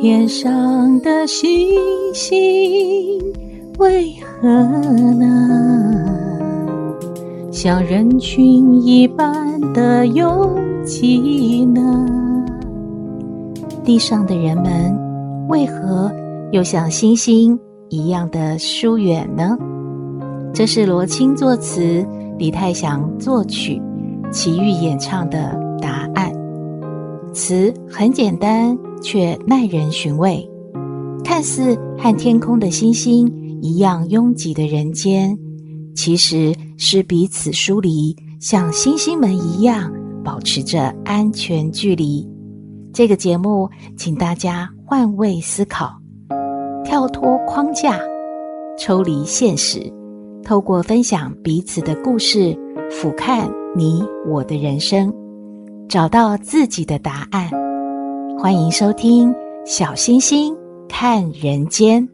天上的星星为何呢？像人群一般的拥挤呢？地上的人们为何又像星星一样的疏远呢？这是罗青作词，李泰祥作曲，齐豫演唱的答案。词很简单，却耐人寻味。看似和天空的星星一样拥挤的人间，其实是彼此疏离，像星星们一样保持着安全距离。这个节目，请大家换位思考，跳脱框架，抽离现实，透过分享彼此的故事，俯瞰你我的人生。找到自己的答案。欢迎收听《小星星看人间》。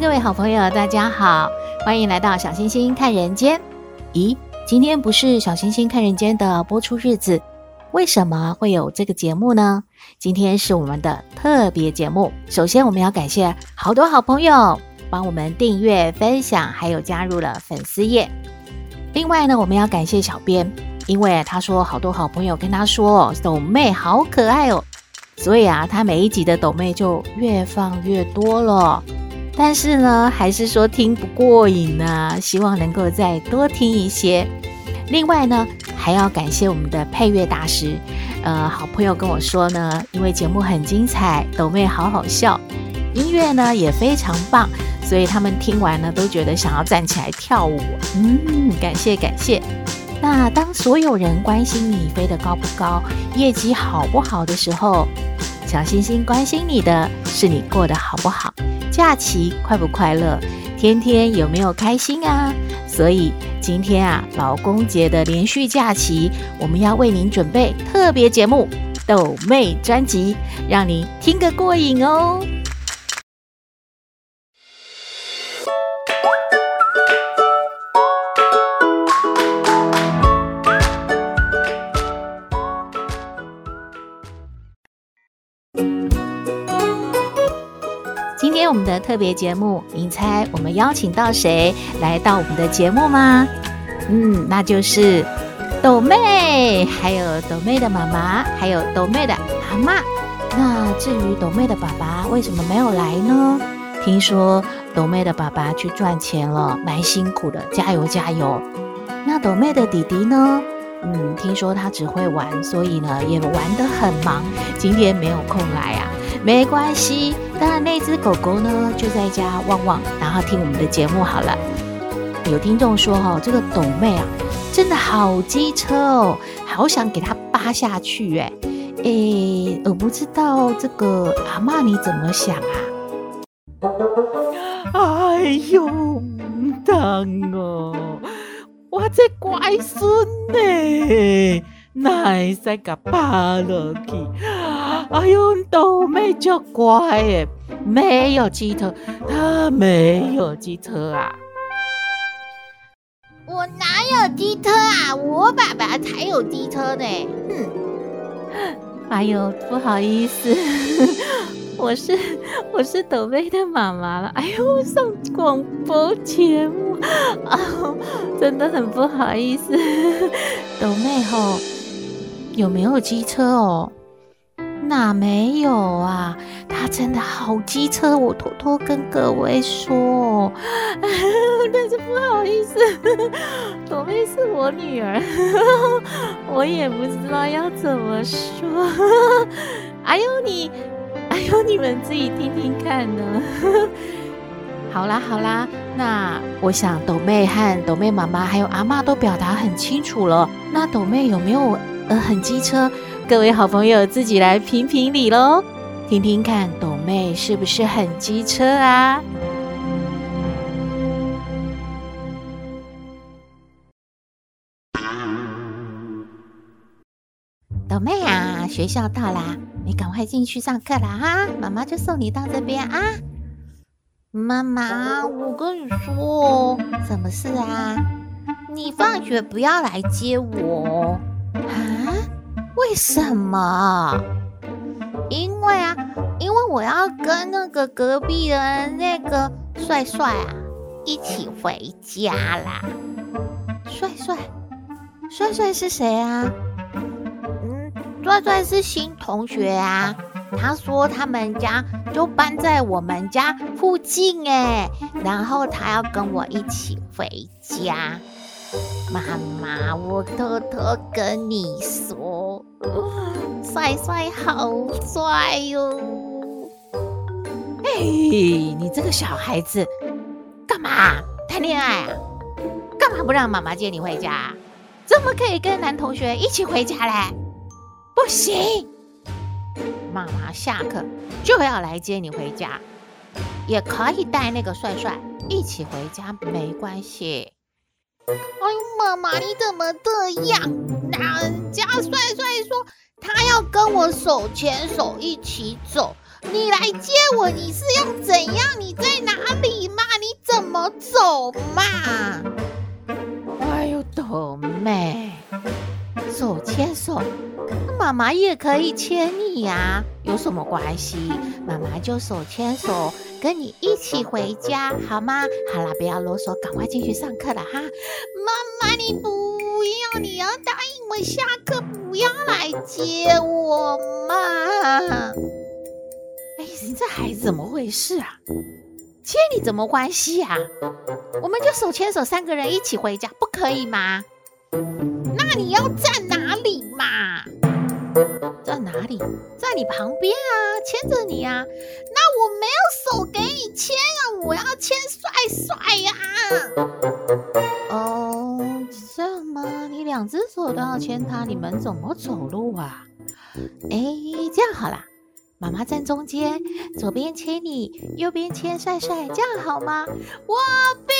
各位好朋友，大家好，欢迎来到小星星看人间。咦，今天不是小星星看人间的播出日子，为什么会有这个节目呢？今天是我们的特别节目。首先，我们要感谢好多好朋友帮我们订阅、分享，还有加入了粉丝页。另外呢，我们要感谢小编，因为他说好多好朋友跟他说，抖妹好可爱哦，所以啊，他每一集的抖妹就越放越多了。但是呢，还是说听不过瘾呢、希望能够再多听一些。另外呢，还要感谢我们的配乐大师，呃，好朋友跟我说呢，因为节目很精彩，抖妹好好笑，音乐呢也非常棒，所以他们听完呢都觉得想要站起来跳舞。嗯，感谢感谢。那当所有人关心你飞得高不高，业绩好不好的时候，小星星关心你的是你过得好不好。假期快不快乐？天天有没有开心啊？所以今天啊，劳工节的连续假期，我们要为您准备特别节目《抖妹专辑》，让您听个过瘾哦。的特别节目，您猜我们邀请到谁来到我们的节目吗？嗯，那就是抖妹，还有抖妹的妈妈，还有抖妹的阿妈。那至于抖妹的爸爸为什么没有来呢？听说抖妹的爸爸去赚钱了，蛮辛苦的，加油加油。那抖妹的弟弟呢？嗯，听说他只会玩，所以呢也玩得很忙，今天没有空来啊。没关系，当然那只狗狗呢就在家汪汪，然后听我们的节目好了。有听众说哈、哦，这个抖妹啊，真的好机车哦，好想给它扒下去哎哎，我不知道这个阿嬷你怎么想啊？哎呦，疼哦，我这乖孙呢，哪会使给扒落去？哎呦，抖妹就乖耶，没有机车，他没有机车啊！我哪有机车啊？我爸爸才有机车呢。哼！哎呦，不好意思，我是我是抖妹的妈妈了。哎呦，上广播节目啊，真的很不好意思。抖妹吼，有没有机车哦？哪没有啊？他真的好机车，我偷偷跟各位说，但是不好意思，朵妹是我女儿，我也不知道要怎么说。哎呦你，哎呦你们自己听听看呢。好啦好啦，那我想抖妹和抖妹妈妈还有阿嬷都表达很清楚了。那抖妹有没有？呃很机车？各位好朋友自己来评评理喽，听听看斗妹是不是很机车啊？斗妹啊，学校到啦，你赶快进去上课啦哈！妈妈就送你到这边啊。妈妈，我跟你说，什么事啊？你放学不要来接我啊？为什么？因为啊，因为我要跟那个隔壁的那个帅帅啊一起回家啦。帅帅，帅帅是谁啊？嗯帅帅是新同学啊，他说他们家就搬在我们家附近哎，然后他要跟我一起回家。妈妈，我偷偷跟你说，帅帅好帅哟！哎，你这个小孩子，干嘛谈恋爱啊？干嘛不让妈妈接你回家？怎么可以跟男同学一起回家嘞？不行，妈妈下课就要来接你回家，也可以带那个帅帅一起回家，没关系。哎呦，妈妈你怎么这样？人家帅帅说他要跟我手牵手一起走，你来接我，你是要怎样？你在哪里嘛？你怎么走嘛？哎呦，斗妹，手牵手。妈妈也可以牵你呀，有什么关系？妈妈就手牵手跟你一起回家，好吗？好了，不要啰嗦，赶快进去上课了哈。妈妈，你不要，你要答应我下课不要来接我嘛。哎，你这孩子怎么回事啊？接你怎么关系啊？我们就手牵手三个人一起回家，不可以吗？那你要站哪里嘛？在哪里？在你旁边啊，牵着你啊。那我没有手给你牵啊，我要牵帅帅呀。哦，这样吗？你两只手都要牵他，你们怎么走路啊？哎，这样好啦，妈妈站中间，左边牵你，右边牵帅帅，这样好吗？我不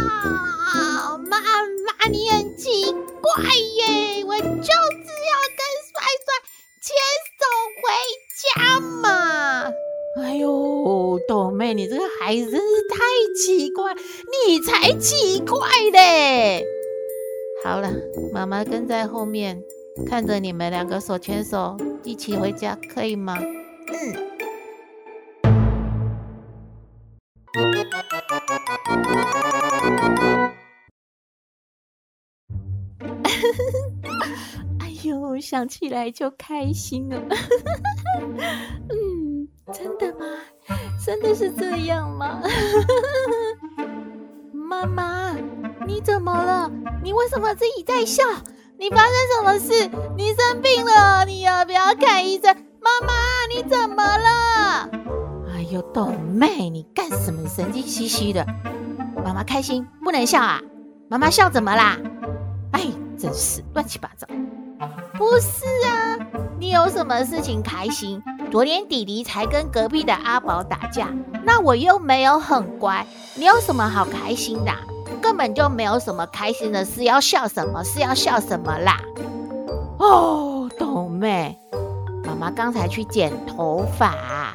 要，妈妈，你很奇怪耶，我就是要跟帅帅。牵手回家嘛！哎呦，斗妹，你这个孩子真是太奇怪，你才奇怪嘞！好了，妈妈跟在后面，看着你们两个手牵手一起回家，可以吗？嗯。哎呦，想起来就开心了。嗯，真的吗？真的是这样吗？妈妈，你怎么了？你为什么自己在笑？你发生什么事？你生病了？你要不要看医生？妈妈，你怎么了？哎呦，豆妹，你干什么？神经兮兮的。妈妈开心，不能笑啊。妈妈笑怎么啦？哎，真是乱七八糟。不是啊，你有什么事情开心？昨天弟弟才跟隔壁的阿宝打架，那我又没有很乖，你有什么好开心的？根本就没有什么开心的事，要笑什么？是要笑什么啦？哦，豆妹，妈刚才去剪头发，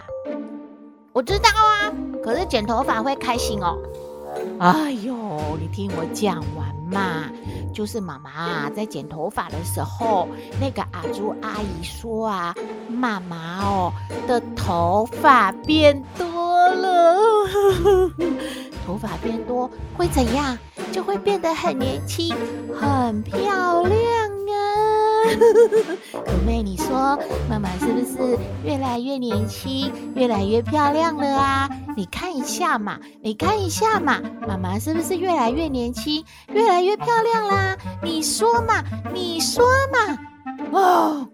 我知道啊，可是剪头发会开心哦。哎呦，你听我讲完嘛。就是妈妈，在剪头发的时候，那个阿朱阿姨说啊，妈妈哦的头发变多了，头发变多会怎样？就会变得很年轻，很漂亮啊。斗妹，你说妈妈是不是越来越年轻，越来越漂亮了啊？你看一下嘛，你看一下嘛，妈妈是不是越来越年轻，越来越漂亮啦？你说嘛，你说嘛。哦，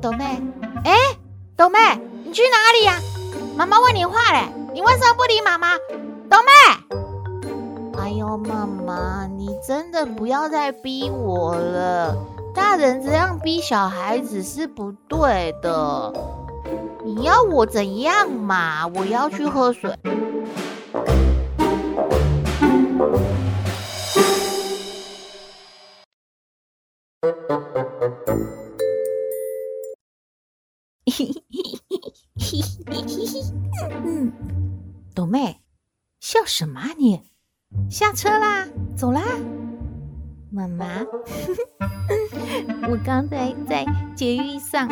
斗妹，哎，斗妹，你去哪里呀？妈妈问你话嘞，你为什么不理妈妈？斗妹，哎呦，妈妈，你真的不要再逼我了。大人这样逼小孩子是不对的。你要我怎样嘛？我要去喝水。嗯，斗妹，笑什么啊你？下车啦，走啦。妈妈，我刚才在捷运上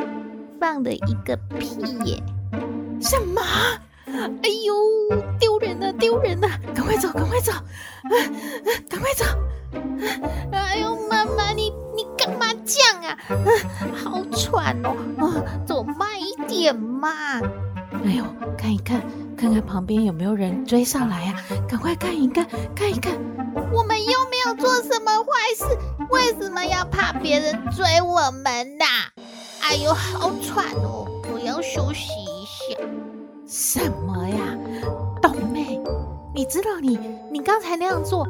放了一个屁耶！什么？哎呦，丢人了，丢人了！赶快走，赶快走！啊，赶快走！哎呦，妈妈，你你干嘛这样啊？啊，好喘哦！啊，走慢一点嘛！哎呦，看一看，看看旁边有没有人追上来呀？赶快看一看，看一看。我们又没有做什么坏事，为什么要怕别人追我们呢？哎呦，好喘哦！我要休息一下。什么呀，斗妹？你知道你你刚才那样做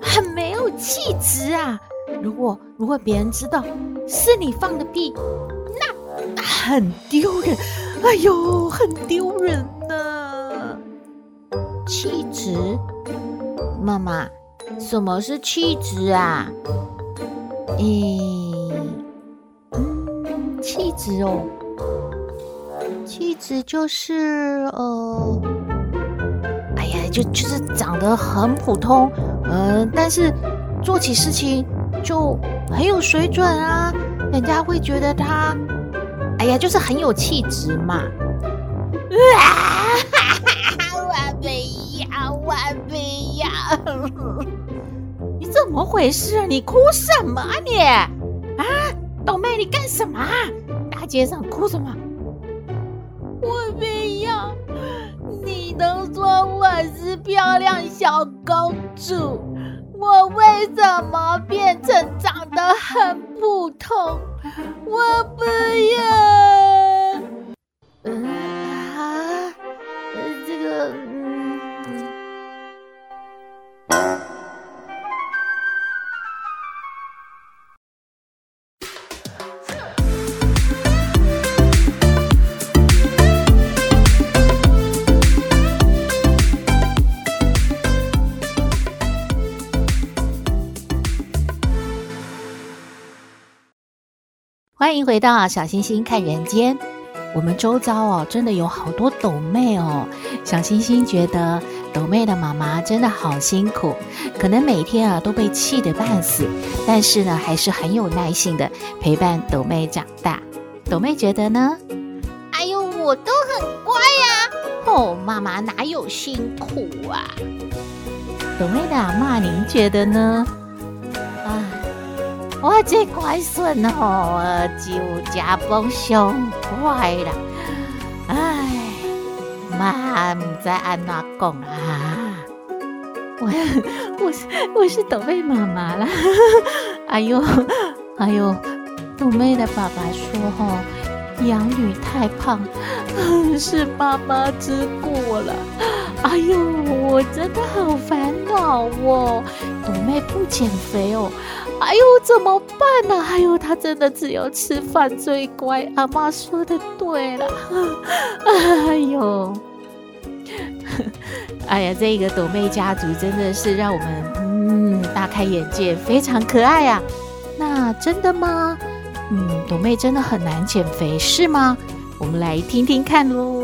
很没有气质啊！如果如果别人知道是你放的屁，那很丢人。哎呦，很丢人呢！气质，妈妈。什么是气质啊？咦，嗯，气质哦，气质就是呃，哎呀，就就是长得很普通，嗯、呃，但是做起事情就很有水准啊，人家会觉得他，哎呀，就是很有气质嘛。啊。怎么回事啊？你哭什么啊你？啊，倒妹，你干什么啊？大街上哭什么？我不要。你都说我是漂亮小公主，我为什么变成长得很普通？我不要。嗯啊，这个嗯。欢迎回到小星星看人间。我们周遭哦，真的有好多抖妹哦。小星星觉得抖妹的妈妈真的好辛苦，可能每天啊都被气得半死，但是呢，还是很有耐心的陪伴抖妹长大。抖妹觉得呢？哎呦，我都很乖呀。哦，妈妈哪有辛苦啊？抖妹的阿嬷，您觉得呢？我这乖孙哦，就家风上快了。哎，妈，唔知按哪讲啊？我 我是我是斗妹妈妈啦。哎 呦哎呦，斗妹的爸爸说吼，养女太胖，是妈妈之过了。哎呦，我真的好烦恼哦。斗妹不减肥哦。哎呦，怎么办呢？哎呦，他真的只有吃饭最乖。阿妈说的对了。哎呦，哎呀，这个斗妹家族真的是让我们嗯大开眼界，非常可爱呀、啊。那真的吗？嗯，斗妹真的很难减肥是吗？我们来听听看喽。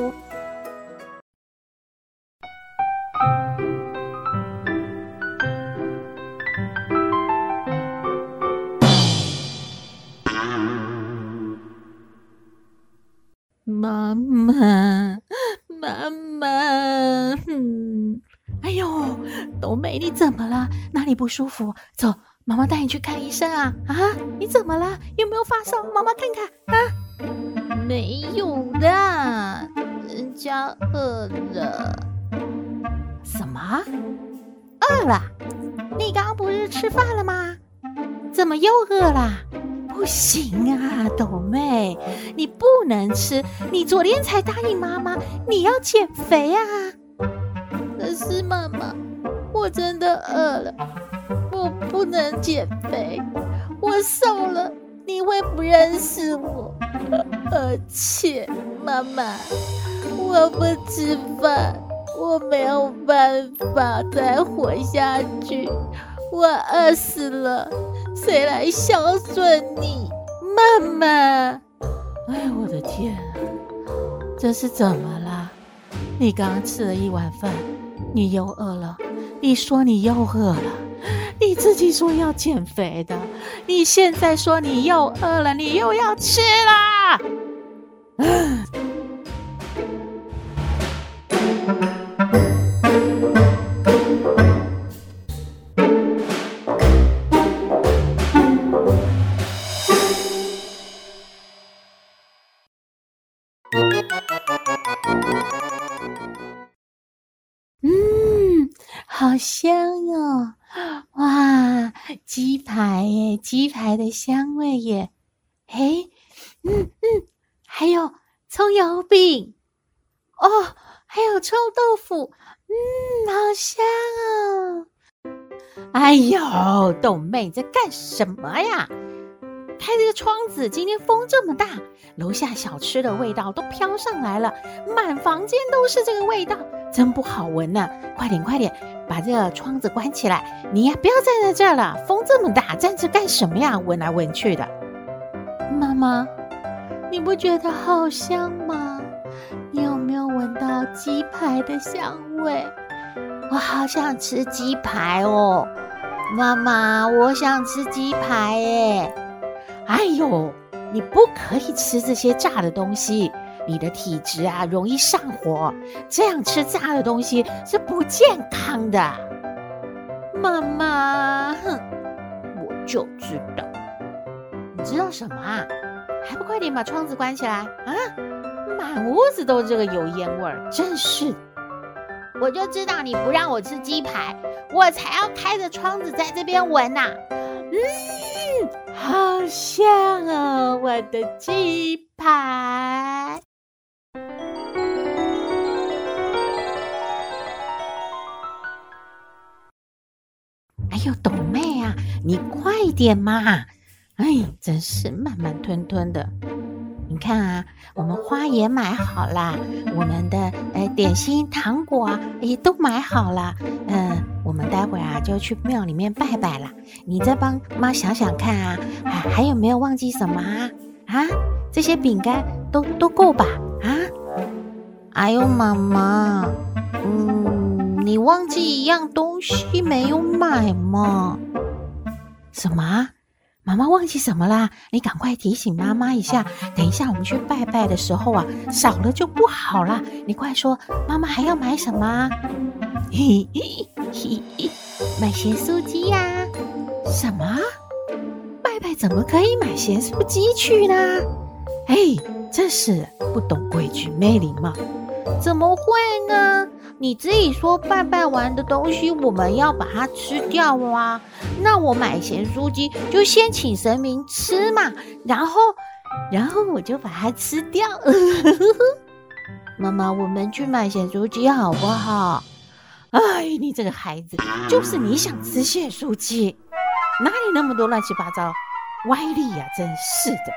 不舒服？走，妈妈带你去看医生啊！啊，你怎么了？有没有发烧？妈妈看看啊。没有的，人家饿了。什么？饿了？你刚刚不是吃饭了吗？怎么又饿了？不行啊，斗妹，你不能吃。你昨天才答应妈妈你要减肥啊。可是妈妈，我真的饿了，我不能减肥。我瘦了，你会不认识我。而且，妈妈，我不吃饭，我没有办法再活下去，我饿死了，谁来孝顺你？妈妈，哎呦，我的天啊，这是怎么了？你刚吃了一碗饭，你又饿了。你说你又饿了，自己说要减肥的，你现在说你又饿了，你又要吃了。好香！排耶，鸡排的香味耶！嘿，嗯嗯，还有葱油饼哦，还有臭豆腐，嗯，好香哦！哎呦，豆妹在干什么呀？开这个窗子，今天风这么大，楼下小吃的味道都飘上来了，满房间都是这个味道，真不好闻呐！快点，快点，把这个窗子关起来！你呀，不要站在这儿了，风这么大，站着干什么呀？闻来闻去的。妈妈，你不觉得好香吗？你有没有闻到鸡排的香味？我好想吃鸡排哦，妈妈，我想吃鸡排诶。哎呦，你不可以吃这些炸的东西，你的体质啊容易上火，这样吃炸的东西是不健康的。妈妈，哼，我就知道。你知道什么啊？还不快点把窗子关起来啊！满屋子都这个油烟味儿，真是。我就知道你不让我吃鸡排，我才要开着窗子在这边闻呐、嗯。好香哦，我的鸡排！呦，董妹啊，你快点嘛！哎，真是慢慢吞吞的。你看啊，我们花也买好了，我们的呃点心、糖果啊也都买好了。嗯、我们待会啊就去庙里面拜拜了。你再帮妈想想看啊，还还有没有忘记什么啊？啊，这些饼干都都够吧？啊？哎呦，妈妈，嗯，你忘记一样东东西没有买嘛？什么？妈妈忘记什么啦？你赶快提醒妈妈一下。等一下我们去拜拜的时候啊，少了就不好啦。你快说，妈妈还要买什么？嘿嘿嘿嘿，买咸酥鸡呀、什么？拜拜怎么可以买咸酥鸡去呢？哎，真是不懂规矩，没礼貌。怎么会呢？你自己说拜拜完的东西我们要把它吃掉啊，那我买咸酥鸡就先请神明吃嘛，然后，然后我就把它吃掉。妈妈，我们去买咸酥鸡好不好？哎，你这个孩子，就是你想吃咸酥鸡，哪里那么多乱七八糟歪理呀？真是的。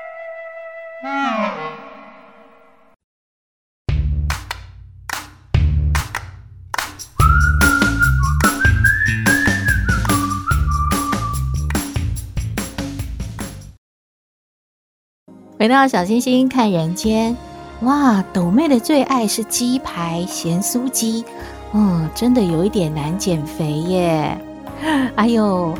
回到小星星看人间，哇，斗妹的最爱是鸡排、咸酥鸡，嗯，真的有一点难减肥耶。哎呦，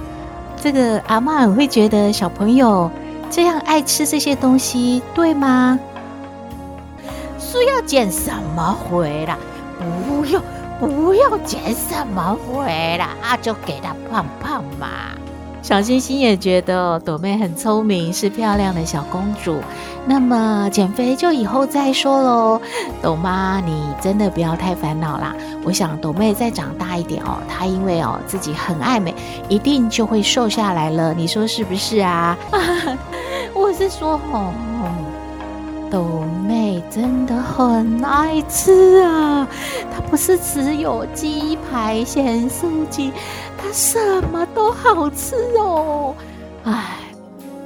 这个阿嬷会觉得小朋友这样爱吃这些东西，对吗？是要减什么肥啦？不用，不用减什么肥啦，啊，就给他胖胖嘛。小星星也觉得哦，朵妹很聪明，是漂亮的小公主。那么减肥就以后再说喽。朵妈，你真的不要太烦恼啦。我想朵妹再长大一点哦，她因为哦自己很爱美，一定就会瘦下来了。你说是不是啊？我是说哦，斗妹真的很爱吃啊。她不是只有鸡排、咸酥鸡。他什么都好吃哦，唉，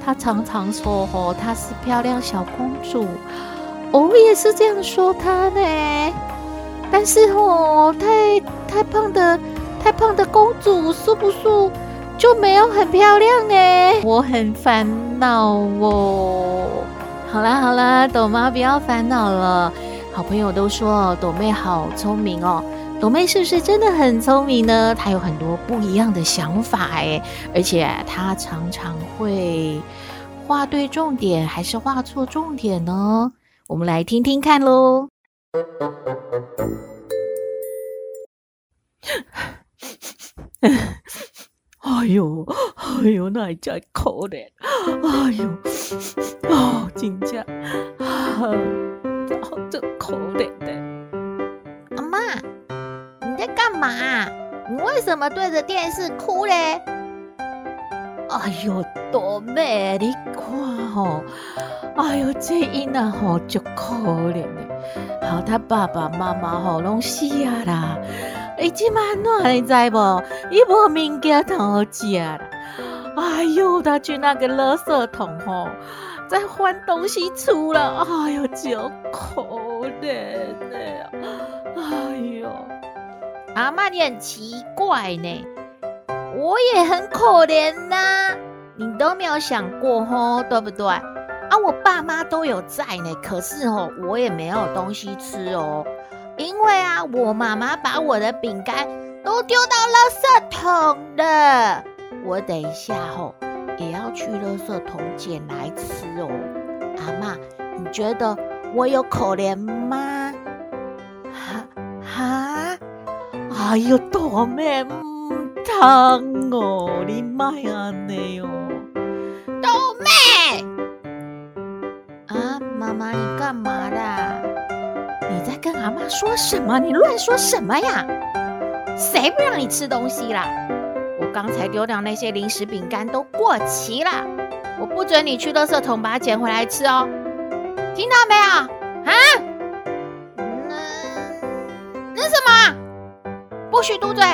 她常常说哦，她是漂亮小公主，我也是这样说她呢。但是哦，太太胖的太胖的公主，是不是就没有很漂亮呢？我很烦恼哦。好啦好啦，朵妈不要烦恼了。好朋友都说朵妹好聪明哦，朵妹是不是真的很聪明呢？她有很多不一样的想法诶，而且她常常会画对重点，还是画错重点呢？我们来听听看喽。哎呦，哎呦，那真可怜！哎呦，哦，真的，啊，真可怜的。阿妈，你在干嘛？你为什么对着电视哭嘞？哎呦，多妹，你看吼，哎呦，这囡仔吼就可怜的，好，他爸爸妈妈吼拢死啊啦。伊即满哪你知无？伊无物件通好食啦！哎呦，他去那个垃圾桶吼，在换东西出了，哎呦，就可怜的呀！哎呦，阿妈你很奇怪呢，我也很可怜呐，你都没有想过吼，对不对？啊，我爸妈都有在呢，可是吼，我也没有东西吃哦。因为啊，我妈妈把我的饼干都丢到垃圾桶了。我等一下吼也要去垃圾桶捡来吃哦。阿妈，你觉得我有可怜吗？哈哈，哎呦，大妹唔通哦，你莫安尼哦，朵妹。啊，妈妈，你干嘛啦？妈妈说什么？你乱说什么呀？谁不让你吃东西啦？我刚才丢掉那些零食饼干都过期了，我不准你去垃圾桶把它捡回来吃哦，听到没有？啊？那那什么？不许嘟嘴！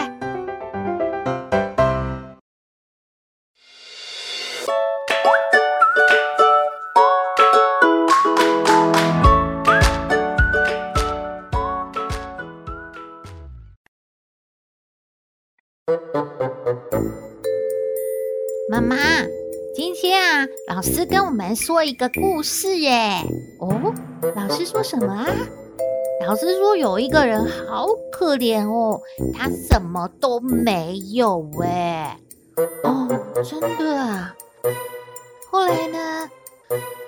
老师跟我们说一个故事耶。哦，老师说什么啊？老师说有一个人好可怜哦，他什么都没有哎。哦，真的啊？后来呢？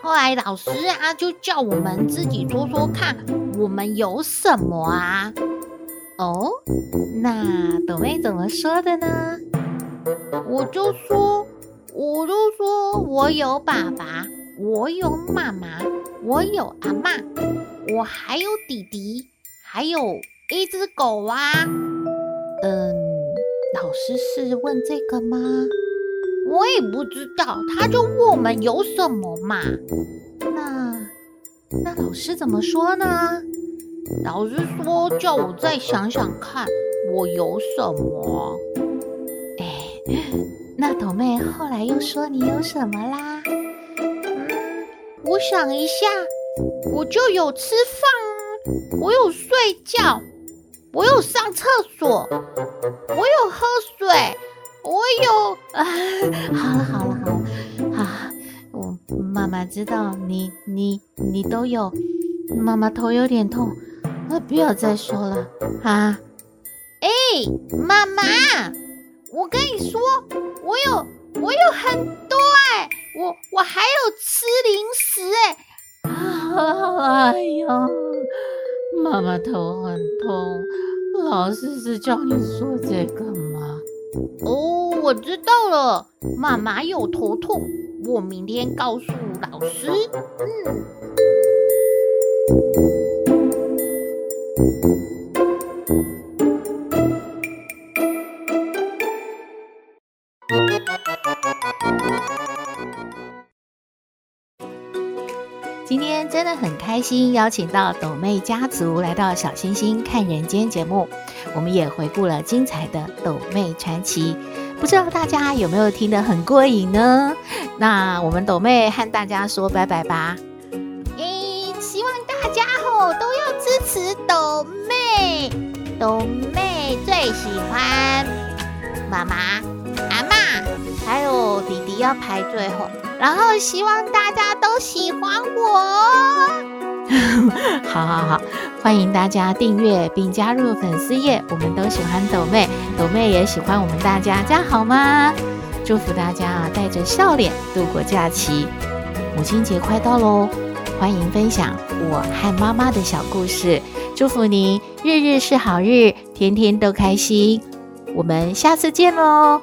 后来老师啊，就叫我们自己说说看，我们有什么啊？哦，那朵妹怎么说的呢？我就说。我就说，我有爸爸，我有妈妈，我有阿嬷，我还有弟弟，还有一只狗啊。嗯，老师是问这个吗？我也不知道，他就问我们有什么嘛。那那老师怎么说呢？老师说叫我再想想看，我有什么。哎。那豆妹后来又说你有什么啦？嗯，我想一下，我就有吃饭，我有睡觉，我有上厕所，我有喝水，我有 啊，好了好了好了，啊，我妈妈知道你你你都有，妈妈头有点痛，那不要再说了啊！哎，妈妈。我跟你说，我有我有很多哎，我我还有吃零食哎，啊，哎呀，妈妈头很痛，老师是叫你说这个吗？哦，我知道了，妈妈有头痛，我明天告诉老师。嗯。心，邀请到斗妹家族来到小星星看人间节目，我们也回顾了精彩的斗妹传奇。不知道大家有没有听得很过瘾呢？那我们斗妹和大家说拜拜吧。诶，希望大家吼都要支持斗妹，斗妹最喜欢妈妈、阿嬷，还有弟弟要排最后，然后希望大家都喜欢我。好好好，欢迎大家订阅并加入粉丝页。我们都喜欢抖妹，抖妹也喜欢我们大家，这样好吗？祝福大家啊，带着笑脸度过假期。母亲节快到喽，欢迎分享我和妈妈的小故事。祝福您日日是好日，天天都开心。我们下次见喽。